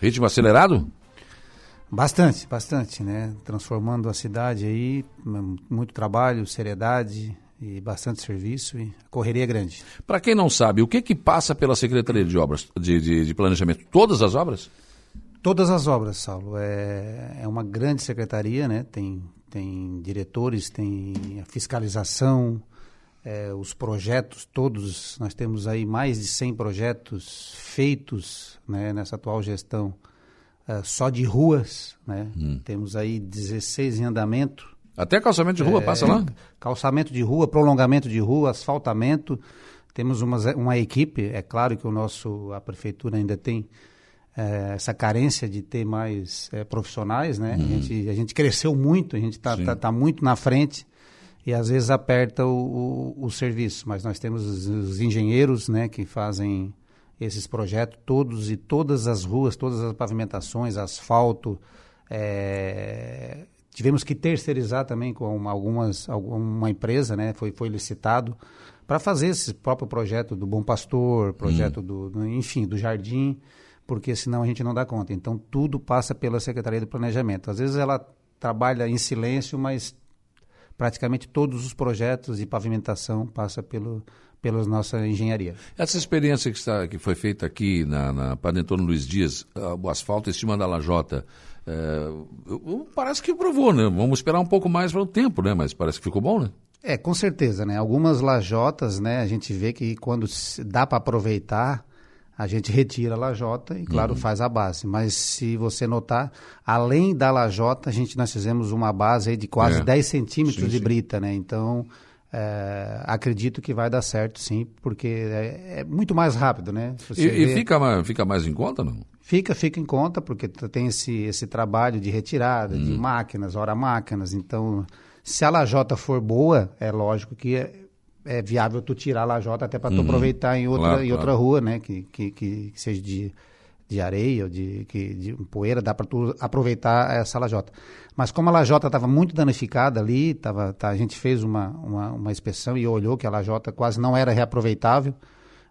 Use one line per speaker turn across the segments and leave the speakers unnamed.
Ritmo acelerado?
Bastante, bastante, né? Transformando a cidade aí, muito trabalho, seriedade e bastante serviço e a correria é grande.
Para quem não sabe, o que que passa pela Secretaria de Obras, de, de, de Planejamento? Todas as obras?
Todas as obras, Saulo. É, é uma grande secretaria, né? Tem, tem diretores, tem a fiscalização, é, os projetos todos. Nós temos aí mais de 100 projetos feitos né, nessa atual gestão uh, só de ruas, né? Hum. Temos aí 16 em andamento.
Até calçamento de rua, é, passa lá?
Calçamento de rua, prolongamento de rua, asfaltamento. Temos uma, uma equipe, é claro que o nosso, a prefeitura ainda tem é, essa carência de ter mais é, profissionais, né? Uhum. A, gente, a gente cresceu muito, a gente está tá, tá muito na frente e às vezes aperta o, o, o serviço, mas nós temos os, os engenheiros, né, que fazem esses projetos todos e todas as ruas, todas as pavimentações, asfalto. É, tivemos que terceirizar também com uma, algumas, alguma empresa, né? Foi, foi licitado para fazer esse próprio projeto do Bom Pastor, projeto hum. do, do, enfim, do Jardim, porque senão a gente não dá conta. Então tudo passa pela Secretaria do Planejamento. Às vezes ela trabalha em silêncio, mas praticamente todos os projetos de pavimentação passa pelo pela nossa engenharia.
Essa experiência que, está, que foi feita aqui na, na Antônio Luiz Dias, uh, o asfalto em cima da lajota, uh, parece que provou, né? Vamos esperar um pouco mais para o tempo, né? Mas parece que ficou bom, né?
É, com certeza, né? Algumas lajotas, né? A gente vê que quando dá para aproveitar, a gente retira a lajota e, claro, uhum. faz a base. Mas se você notar, além da lajota, a gente nós fizemos uma base aí de quase é. 10 centímetros sim, de sim. brita, né? Então, é, acredito que vai dar certo, sim, porque é, é muito mais rápido, né?
E, e, fica, mais, fica mais em conta, não?
Fica, fica em conta, porque tem esse, esse trabalho de retirada, hum. de máquinas, hora máquinas. Então, se a lajota for boa, é lógico que é, viável tu tirar a lajota até para tu uhum. aproveitar em outra, claro, em outra claro. rua, né? Que, que, que, seja de, de areia ou de, que, de poeira, dá para tu aproveitar essa lajota. Mas como a lajota estava muito danificada ali, tava, tá, a gente fez uma, uma, uma, inspeção e olhou que a lajota quase não era reaproveitável.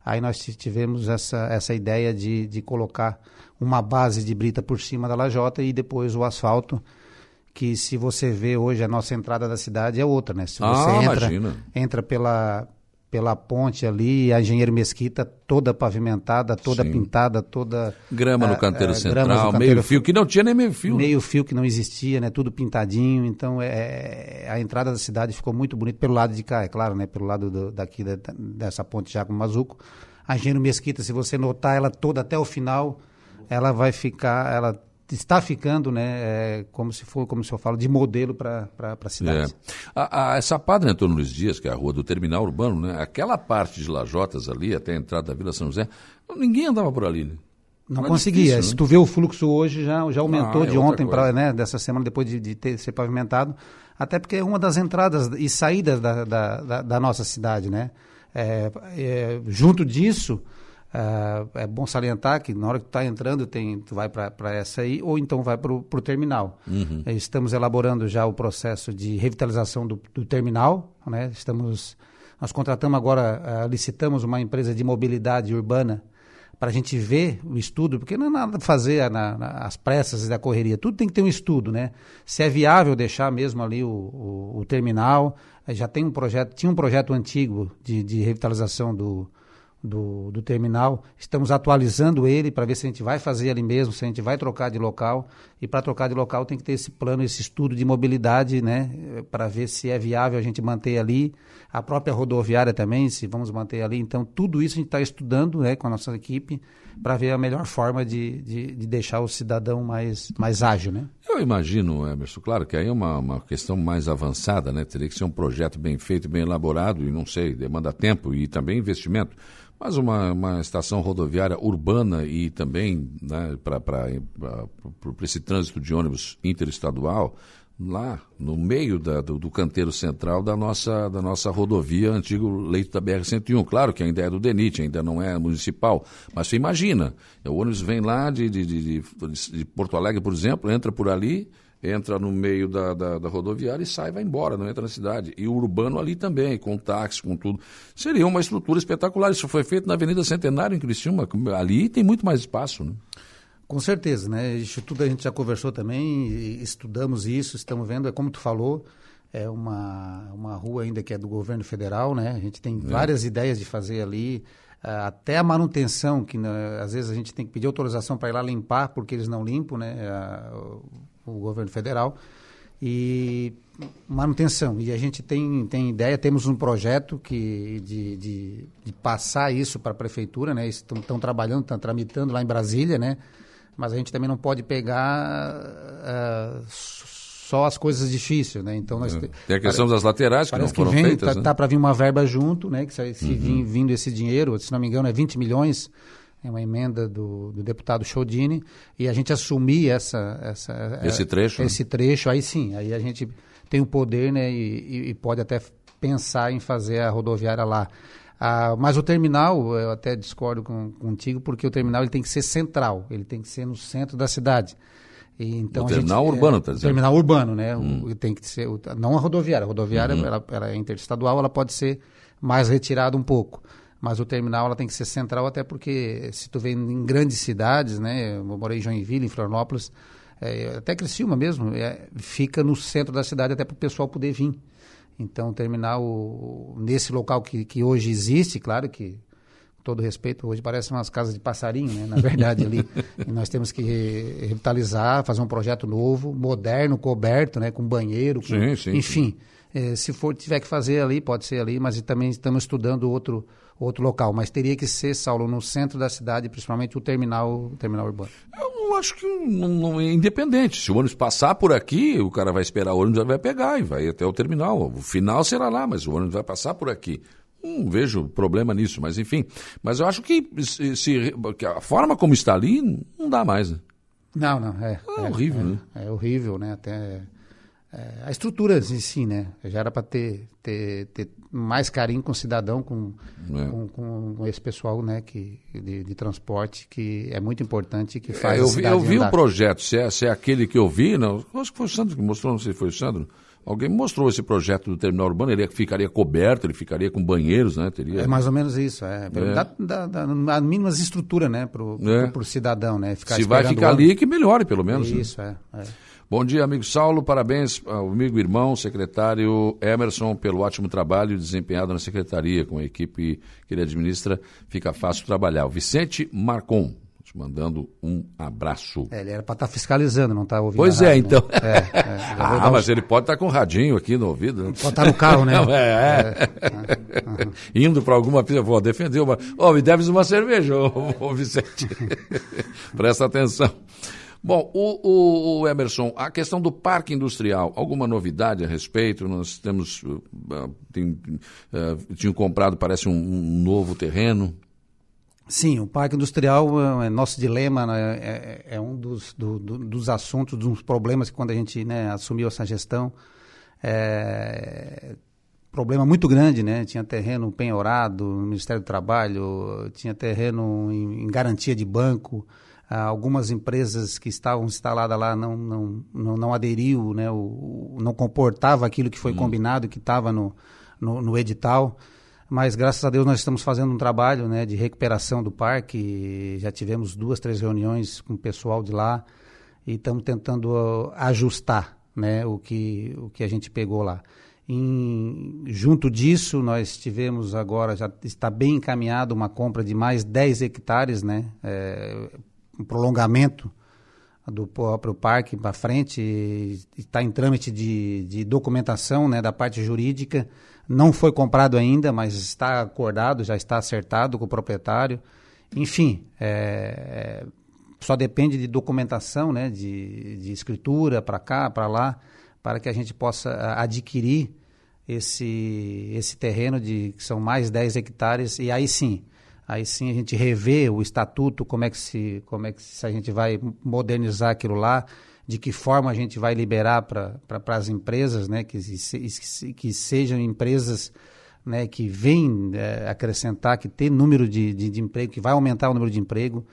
Aí nós tivemos essa, essa ideia de, de colocar uma base de brita por cima da lajota e depois o asfalto, que se você vê hoje a nossa entrada da cidade é outra, né? Se você
ah,
entra, entra pela, pela ponte ali, a Engenheiro Mesquita toda pavimentada, toda Sim. pintada, toda...
Grama no canteiro uh, central, no meio fio, que não tinha nem meio fio.
Meio fio que não existia, né? Tudo pintadinho, então é, a entrada da cidade ficou muito bonita pelo lado de cá, é claro, né? Pelo lado do, daqui da, dessa ponte Jaco Mazuco. A Engenheiro Mesquita, se você notar ela toda até o final, ela vai ficar, ela está ficando, né, é, como se for, como se eu falo, de modelo para a cidade. É.
A, a, essa Padre Antônio Luiz Dias, que é a rua do terminal urbano, né, aquela parte de Lajotas ali, até a entrada da Vila São José, ninguém andava por ali, né?
Não, conseguia. Difícil, Se né? tu vê o fluxo hoje, já, já aumentou ah, é de ontem para né, dessa semana, depois de, de ter, ser pavimentado, até porque é uma das entradas e saídas da, da, da, da nossa cidade, né? É, é, junto disso, Uh, é bom salientar que na hora que tu está entrando, tem, tu vai para essa aí, ou então vai para o terminal. Uhum. Eh, estamos elaborando já o processo de revitalização do, do terminal. Né? Estamos, nós contratamos agora, uh, licitamos uma empresa de mobilidade urbana para a gente ver o estudo, porque não é nada fazer na, na, as pressas da correria, tudo tem que ter um estudo, né? Se é viável deixar mesmo ali o, o, o terminal, já tem um projeto, tinha um projeto antigo de, de revitalização do, do, do terminal. Estamos atualizando ele para ver se a gente vai fazer ali mesmo, se a gente vai trocar de local. E para trocar de local tem que ter esse plano, esse estudo de mobilidade, né? Para ver se é viável a gente manter ali. A própria rodoviária também, se vamos manter ali. Então, tudo isso a gente está estudando né, com a nossa equipe para ver a melhor forma de, de, de, deixar o cidadão mais, mais ágil, né?
Eu imagino, Emerson, claro que aí é uma, uma questão mais avançada, né? Teria que ser um projeto bem feito, bem elaborado e, não sei, demanda tempo e também investimento. Mas uma, uma estação rodoviária urbana e também né, para esse trânsito de ônibus interestadual, lá no meio da, do, do, canteiro central da nossa, da nossa rodovia, antigo leito da BR-101. Claro que ainda é do DENIT, ainda não é municipal, mas você imagina, o ônibus vem lá de, de, de, de Porto Alegre, por exemplo, entra por ali entra no meio da, da, da, rodoviária e sai, vai embora, não entra na cidade. E o urbano ali também, com táxi, com tudo. Seria uma estrutura espetacular. Isso foi feito na Avenida Centenário, em Criciúma. Ali tem muito mais espaço, né?
Com certeza, né? Isso tudo a gente já conversou também, estudamos isso, estamos vendo, é como tu falou, é uma, uma rua ainda que é do governo federal, né? A gente tem é. várias ideias de fazer ali, ah, até a manutenção, que né, às vezes a gente tem que pedir autorização para ir lá limpar, porque eles não limpam, né? O, governo federal. E manutenção. E a gente tem, tem ideia, temos um projeto que, de, de, de passar isso para a prefeitura, né? Estão trabalhando, estão tramitando lá em Brasília, né? Mas a gente também não pode pegar uh, só as coisas difíceis, né? Então nós
é. tem a questão das laterais que não foram
que vem,
feitas,
tá,
né?
tá para vir uma verba junto, né? Que se, se uhum. vir, vindo esse dinheiro, se não me engano é 20 milhões, é uma emenda do, do deputado Chodini e a gente assumir essa, essa
esse trecho,
esse né? trecho, aí sim, aí a gente tem o poder, né? E, e pode até pensar em fazer a rodoviária lá. Ah, mas o terminal, eu até discordo com, contigo, porque o terminal ele tem que ser central, ele tem que ser no centro da cidade.
E, então o terminal gente, urbano, está é, dizendo?
Terminal urbano, né? Hum. O, tem que ser, não a rodoviária. A rodoviária uhum. ela, ela, é interestadual, ela pode ser mais retirada um pouco. Mas o terminal ela tem que ser central, até porque se tu vem em grandes cidades, né? Eu morei em Joinville, em Florianópolis, é, até Criciúma mesmo, é, fica no centro da cidade até para o pessoal poder vir. Então, terminal nesse local que, que hoje existe, claro que, com todo respeito, hoje parece umas casas de passarinho, né? Na verdade, ali. nós temos que revitalizar, fazer um projeto novo, moderno, coberto, né? Com banheiro, com,
sim, sim,
enfim. É, se for tiver que fazer ali, pode ser ali, mas também estamos estudando outro outro local, mas teria que ser, Saulo, no centro da cidade, principalmente o terminal, o terminal urbano.
Eu acho que não, não, é independente. Se o ônibus passar por aqui, o cara vai esperar o ônibus, vai pegar e vai até o terminal. O final será lá, mas o ônibus vai passar por aqui. Não vejo problema nisso, mas enfim. Mas eu acho que, se, se que a forma como está ali, não dá mais. Né?
Não, não, é.
É, é horrível,
é,
né?
É horrível, né? Até é, a estrutura em si, né? Já era para ter, ter, ter mais carinho com o cidadão, com, é. com, com, esse pessoal né, que, de, de, transporte, que é muito importante, que faz
é, eu, vi, eu vi um projeto, se é, se é aquele que eu vi, não, acho que foi o Sandro que mostrou, não sei se foi o Sandro, Alguém mostrou esse projeto do terminal urbano, ele ficaria coberto, ele ficaria com banheiros, né? Teria...
É mais ou menos isso, é. é. Dá, dá, dá, mínimas estrutura, né, para o é. cidadão, né?
Ficar Se vai ficar ali, que melhore, pelo menos.
Né? Isso, né? é. é.
Bom dia, amigo Saulo. Parabéns ao amigo irmão, secretário Emerson, pelo ótimo trabalho desempenhado na secretaria. Com a equipe que ele administra, fica fácil trabalhar. O Vicente Marcon, te mandando um abraço.
É, ele era para estar tá fiscalizando, não está ouvindo.
Pois é, rádio, então. Né? É, é, ah, mas ele pode estar tá com o radinho aqui no ouvido. Né?
Pode estar tá no carro, né?
é. é. Uhum. Indo para alguma pista, vou defender uma. Ô, oh, me deves uma cerveja, ô, ô Vicente. Presta atenção. Bom, o, o, Emerson, a questão do parque industrial, alguma novidade a respeito? Nós temos, uh, tem, uh, comprado, parece, um, um, novo terreno.
Sim, o parque industrial é, é nosso dilema, né, é, é, um dos, do, do, dos assuntos, dos problemas que quando a gente né, assumiu essa gestão, é, problema muito grande, né? Tinha terreno penhorado no Ministério do Trabalho, tinha terreno em, em garantia de banco, algumas empresas que estavam instaladas lá não, não, não, não aderiu, né, o, não comportava aquilo que foi hum. combinado, que estava no, no, no, edital. Mas graças a Deus nós estamos fazendo um trabalho né, de recuperação do parque. Já tivemos duas, três reuniões com o pessoal de lá e estamos tentando uh, ajustar né, o, que, o que a gente pegou lá. Em, junto disso, nós tivemos agora, já está bem encaminhado uma compra de mais 10 hectares, né? É, um prolongamento do próprio parque para frente, está em trâmite de, de documentação né, da parte jurídica. Não foi comprado ainda, mas está acordado, já está acertado com o proprietário. Enfim, é, é só depende de documentação, né, de, de escritura para cá, para lá, para que a gente possa adquirir esse, esse terreno de que são mais 10 hectares, e aí sim, aí sim a gente revê o estatuto, como é que se, como é que se a gente vai modernizar aquilo lá, de que forma a gente vai liberar para pra, as empresas, né, que, que, que sejam empresas né, que vêm é, acrescentar, que tem número de, de, de, emprego, que vai aumentar o número de emprego,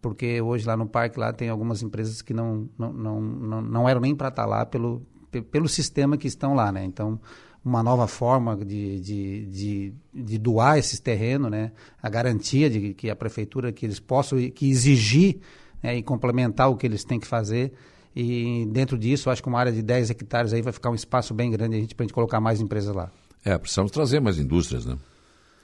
porque hoje lá no parque lá tem algumas empresas que não, não, não, não, não eram nem para estar tá lá pelo, pelo sistema que estão lá, né? Então, uma nova forma de, de, de, de doar esses terrenos, né? A garantia de que a prefeitura, que eles possam que exigir né, e complementar o que eles têm que fazer. E dentro disso, acho que uma área de 10 hectares aí vai ficar um espaço bem grande para a gente, gente colocar mais empresas lá.
É, precisamos trazer mais indústrias, né?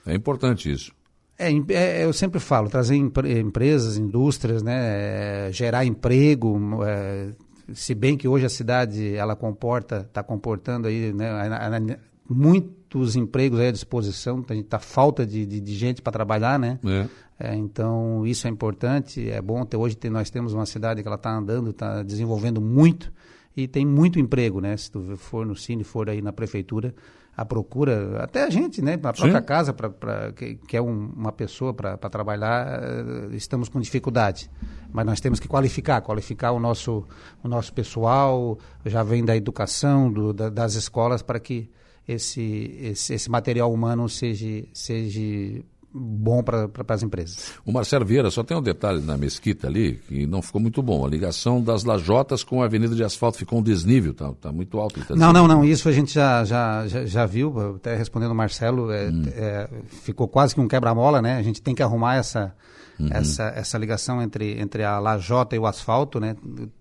É importante isso.
É, é, eu sempre falo, trazer empresas, indústrias, né, é, gerar emprego, é, se bem que hoje a cidade ela comporta, está comportando aí, né, muitos empregos à disposição, está falta de, de, de gente para trabalhar, né? É. É, então isso é importante, é bom ter hoje ter, nós temos uma cidade que ela está andando, está desenvolvendo muito e tem muito emprego, né? Se tu for no Cine, for aí na prefeitura, a procura, até a gente, né? Na própria Sim. casa, pra, pra, que, que é um, uma pessoa para trabalhar, uh, estamos com dificuldade. Mas nós temos que qualificar, qualificar o nosso, o nosso pessoal, já vem da educação, do, da, das escolas, para que esse, esse, esse material humano seja, seja bom para as empresas.
O Marcelo Vieira, só tem um detalhe na mesquita ali que não ficou muito bom. A ligação das lajotas com a avenida de asfalto ficou um desnível, tá, tá muito alto.
Tá não, não, não, isso a gente já, já, já, já viu, até respondendo o Marcelo, é, hum. é, ficou quase que um quebra-mola, né? A gente tem que arrumar essa, uhum. essa, essa ligação entre, entre a lajota e o asfalto, né?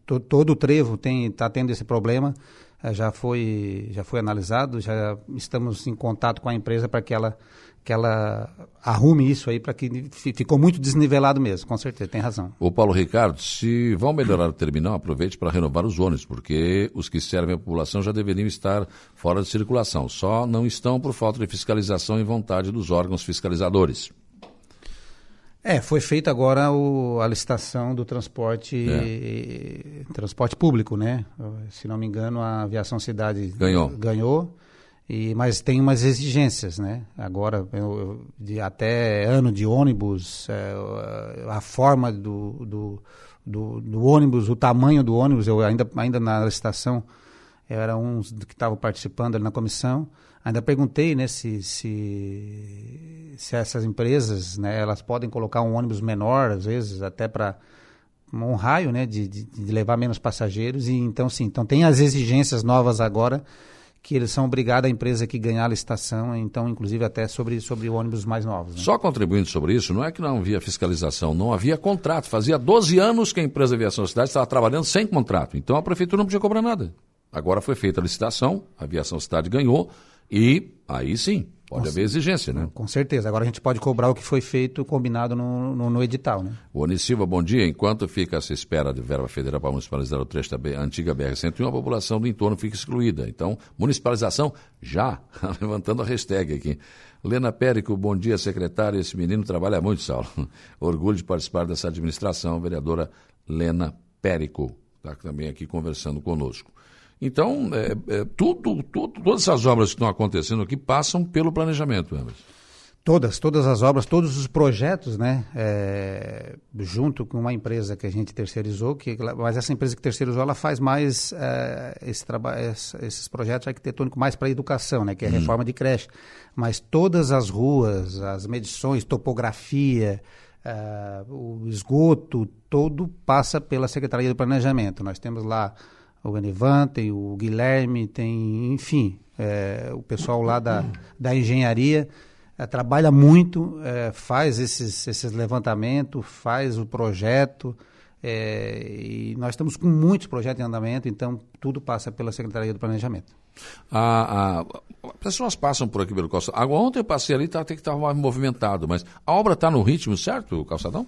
Todo, todo o trevo está tendo esse problema. É, já foi, já foi analisado, já estamos em contato com a empresa para que ela, que ela arrume isso aí, para que ficou muito desnivelado mesmo, com certeza, tem razão.
O Paulo Ricardo, se vão melhorar o terminal, aproveite para renovar os ônibus, porque os que servem a população já deveriam estar fora de circulação, só não estão por falta de fiscalização e vontade dos órgãos fiscalizadores.
É, foi feita agora o, a licitação do transporte é. transporte público, né? Se não me engano, a Aviação Cidade
ganhou.
ganhou e, mas tem umas exigências, né? Agora, eu, de até ano de ônibus, é, a forma do, do, do, do, ônibus, o tamanho do ônibus, eu ainda, ainda na licitação, era um que estavam participando ali na comissão, Ainda perguntei né, se, se, se essas empresas né, elas podem colocar um ônibus menor, às vezes, até para um raio né, de, de, de, levar menos passageiros. E, então, sim, então tem as exigências novas agora que eles são obrigados a empresa que ganhar a licitação, então, inclusive até sobre, sobre ônibus mais novos. Né?
Só contribuindo sobre isso, não é que não havia fiscalização, não havia contrato. Fazia 12 anos que a empresa Aviação Cidade estava trabalhando sem contrato. Então a prefeitura não podia cobrar nada. Agora foi feita a licitação, a Aviação Cidade ganhou, e aí sim, pode haver exigência, né?
Com certeza. Agora a gente pode cobrar o que foi feito, combinado no, no, no edital, né?
O Onisilva, bom dia. Enquanto fica essa espera de verba federal para municipalizar o trecho da antiga BR-101, a população do entorno fica excluída. Então, municipalização já. Levantando a hashtag aqui. Lena Périco, bom dia, secretário. Esse menino trabalha muito, Saulo. Orgulho de participar dessa administração, vereadora Lena Périco. Está também aqui conversando conosco. Então, é, é, tudo, tudo, todas essas obras que estão acontecendo aqui passam pelo planejamento, Emerson.
Todas, todas as obras, todos os projetos, né? É, junto com uma empresa que a gente terceirizou, que, mas essa empresa que terceirizou, ela faz mais é, esse trabalho, esses projetos arquitetônicos mais para a educação, né? Que é a hum. reforma de creche. Mas todas as ruas, as medições, topografia, é, o esgoto, todo passa pela Secretaria de Planejamento. Nós temos lá o Enivan, tem o Guilherme, tem, enfim, é, o pessoal lá da, da engenharia é, trabalha muito, é, faz esses, esses levantamentos, faz o projeto, é, e nós estamos com muitos projetos em andamento, então tudo passa pela Secretaria do Planejamento.
A, a, pessoas passam por aqui pelo calçadão. Ontem eu passei ali, tá, até que mais movimentado, mas a obra está no ritmo certo, calçadão?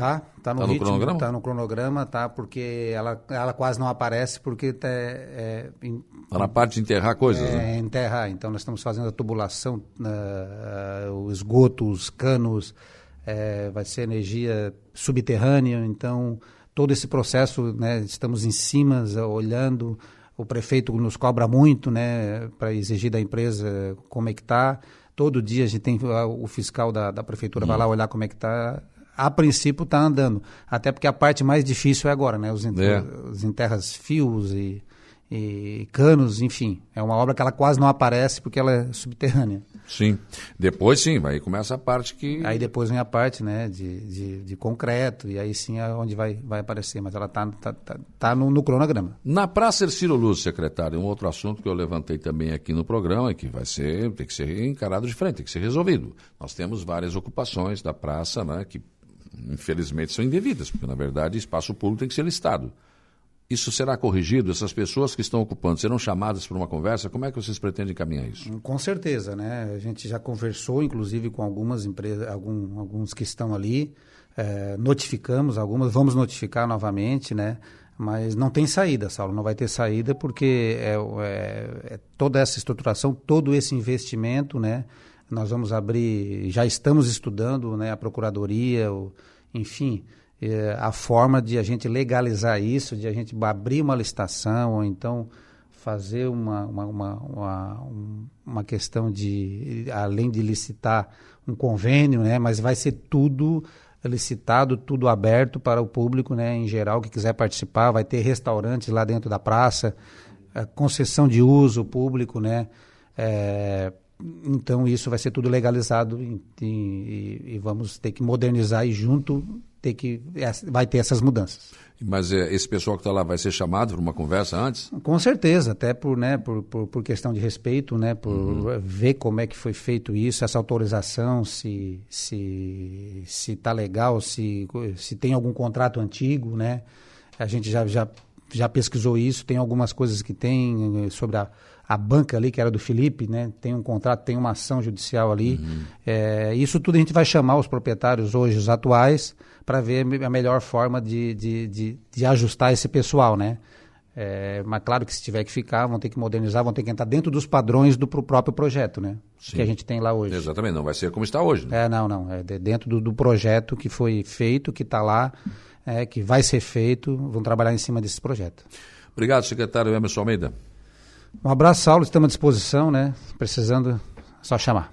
Tá, tá no, tá no ritmo, cronograma? tá no cronograma, tá, porque ela, ela quase não aparece porque tá, é,
em, tá na parte de enterrar coisas,
é,
né?
enterrar, então nós estamos fazendo a tubulação, uh, o esgoto, os canos, é, vai ser energia subterrânea, então todo esse processo, né, estamos em cima, olhando, o prefeito nos cobra muito, né, para exigir da empresa como é que está, todo dia a gente tem o fiscal da, da prefeitura vai lá olhar como é que está a princípio está andando. Até porque a parte mais difícil é agora, né? Os, é. os enterras fios e, e, canos, enfim. É uma obra que ela quase não aparece porque ela é subterrânea.
Sim. Depois sim, aí começa a parte que.
Aí depois vem a parte né, de, de, de concreto, e aí sim é onde vai, vai aparecer, mas ela está tá, tá, tá no, no, cronograma.
Na Praça Ercílio Luz, secretário, um outro assunto que eu levantei também aqui no programa, que vai ser, tem que ser encarado de frente, tem que ser resolvido. Nós temos várias ocupações da praça, né, que infelizmente são indevidas, porque na verdade espaço público tem que ser listado. Isso será corrigido? Essas pessoas que estão ocupando serão chamadas para uma conversa? Como é que vocês pretendem encaminhar isso?
Com certeza, né? A gente já conversou, inclusive, com algumas empresas, algum, alguns que estão ali, é, notificamos algumas, vamos notificar novamente, né? Mas não tem saída, Saulo, não vai ter saída porque é, é, é toda essa estruturação, todo esse investimento, né? Nós vamos abrir, já estamos estudando, né? A procuradoria, o, enfim, é, a forma de a gente legalizar isso, de a gente abrir uma licitação, ou então fazer uma, uma, uma, uma, uma questão de, além de licitar, um convênio, né? mas vai ser tudo licitado, tudo aberto para o público né? em geral que quiser participar. Vai ter restaurantes lá dentro da praça, é, concessão de uso público, né? É, então isso vai ser tudo legalizado e, e, e, vamos ter que modernizar e junto ter que vai ter essas mudanças.
Mas é, esse pessoal que está lá vai ser chamado para uma conversa antes?
Com certeza, até por, né, por, por, por questão de respeito, né, por uhum. ver como é que foi feito isso, essa autorização, se se se está legal, se se tem algum contrato antigo, né? A gente já já já pesquisou isso, tem algumas coisas que tem eh, sobre a a banca ali, que era do Felipe, né? Tem um contrato, tem uma ação judicial ali. Uhum. É, isso tudo a gente vai chamar os proprietários hoje, os atuais, para ver a melhor forma de, de, de, de ajustar esse pessoal, né? É, mas claro que se tiver que ficar, vão ter que modernizar, vão ter que entrar dentro dos padrões do pro próprio projeto, né? Sim. Que a gente tem lá hoje.
Exatamente, não vai ser como está hoje.
Né? É, não, não. É dentro do, do projeto que foi feito, que está lá, é, que vai ser feito, vão trabalhar em cima desse projeto.
Obrigado, secretário Emerson Almeida.
Um abraço, Saulo. Estamos à disposição, né? Precisando, é só chamar.